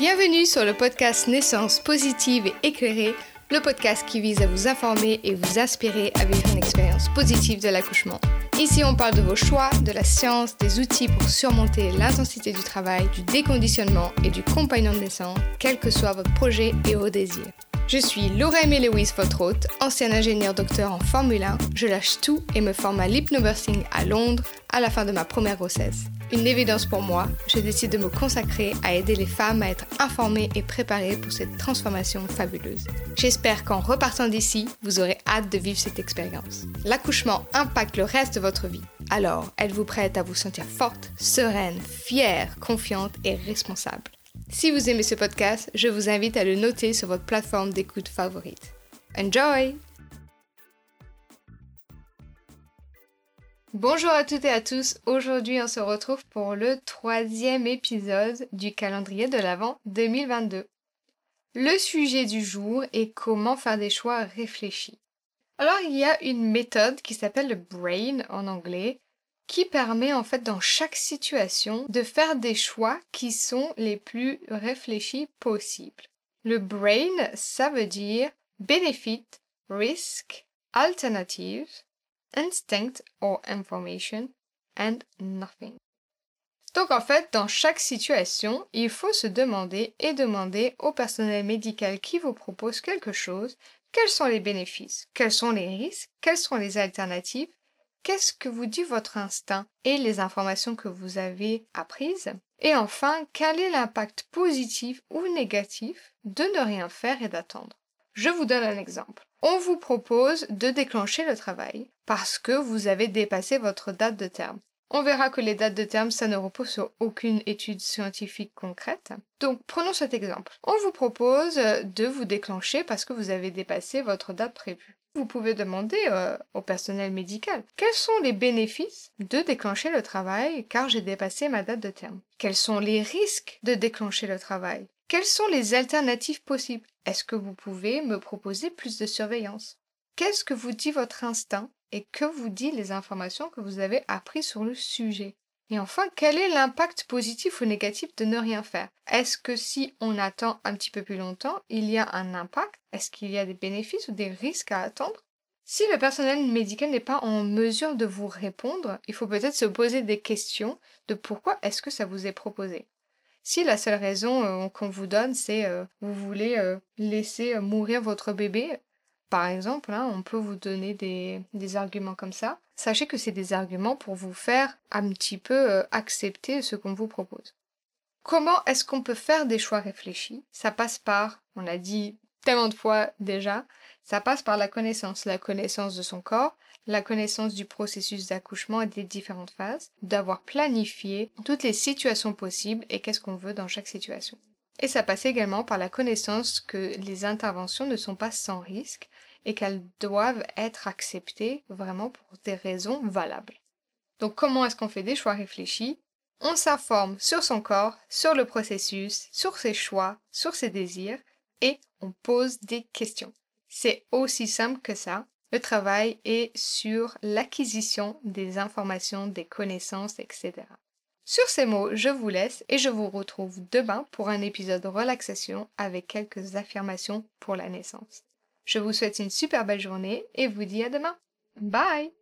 Bienvenue sur le podcast Naissance positive et éclairée, le podcast qui vise à vous informer et vous inspirer à vivre une expérience positive de l'accouchement. Ici, on parle de vos choix, de la science, des outils pour surmonter l'intensité du travail, du déconditionnement et du compagnon de naissance, quel que soit votre projet et vos désirs. Je suis Laura votre hôte, ancienne ingénieure docteur en Formule 1. Je lâche tout et me forme à l'hypnobursting à Londres à la fin de ma première grossesse. Une évidence pour moi, je décide de me consacrer à aider les femmes à être informées et préparées pour cette transformation fabuleuse. J'espère qu'en repartant d'ici, vous aurez hâte de vivre cette expérience. L'accouchement impacte le reste de votre vie. Alors, êtes-vous prête à vous sentir forte, sereine, fière, confiante et responsable? Si vous aimez ce podcast, je vous invite à le noter sur votre plateforme d'écoute favorite. Enjoy Bonjour à toutes et à tous, aujourd'hui on se retrouve pour le troisième épisode du calendrier de l'Avent 2022. Le sujet du jour est comment faire des choix réfléchis. Alors il y a une méthode qui s'appelle le brain en anglais qui permet en fait dans chaque situation de faire des choix qui sont les plus réfléchis possibles. Le brain, ça veut dire benefit, risk, alternative, instinct or information and nothing. Donc en fait, dans chaque situation, il faut se demander et demander au personnel médical qui vous propose quelque chose quels sont les bénéfices, quels sont les risques, quelles sont les alternatives, qu'est-ce que vous dit votre instinct et les informations que vous avez apprises, et enfin, quel est l'impact positif ou négatif de ne rien faire et d'attendre? Je vous donne un exemple. On vous propose de déclencher le travail parce que vous avez dépassé votre date de terme. On verra que les dates de terme, ça ne repose sur aucune étude scientifique concrète. Donc prenons cet exemple. On vous propose de vous déclencher parce que vous avez dépassé votre date prévue. Vous pouvez demander euh, au personnel médical quels sont les bénéfices de déclencher le travail car j'ai dépassé ma date de terme. Quels sont les risques de déclencher le travail? Quelles sont les alternatives possibles? Est-ce que vous pouvez me proposer plus de surveillance? Qu'est-ce que vous dit votre instinct et que vous dit les informations que vous avez apprises sur le sujet? Et enfin, quel est l'impact positif ou négatif de ne rien faire? Est-ce que si on attend un petit peu plus longtemps, il y a un impact? Est-ce qu'il y a des bénéfices ou des risques à attendre? Si le personnel médical n'est pas en mesure de vous répondre, il faut peut-être se poser des questions de pourquoi est-ce que ça vous est proposé. Si la seule raison euh, qu'on vous donne, c'est euh, vous voulez euh, laisser mourir votre bébé, par exemple, hein, on peut vous donner des, des, arguments comme ça. Sachez que c'est des arguments pour vous faire un petit peu accepter ce qu'on vous propose. Comment est-ce qu'on peut faire des choix réfléchis? Ça passe par, on l'a dit tellement de fois déjà, ça passe par la connaissance, la connaissance de son corps, la connaissance du processus d'accouchement et des différentes phases, d'avoir planifié toutes les situations possibles et qu'est-ce qu'on veut dans chaque situation. Et ça passe également par la connaissance que les interventions ne sont pas sans risque et qu'elles doivent être acceptées vraiment pour des raisons valables. Donc comment est-ce qu'on fait des choix réfléchis? On s'informe sur son corps, sur le processus, sur ses choix, sur ses désirs et on pose des questions. C'est aussi simple que ça le travail est sur l'acquisition des informations, des connaissances, etc. Sur ces mots, je vous laisse et je vous retrouve demain pour un épisode de relaxation avec quelques affirmations pour la naissance. Je vous souhaite une super belle journée et vous dis à demain. Bye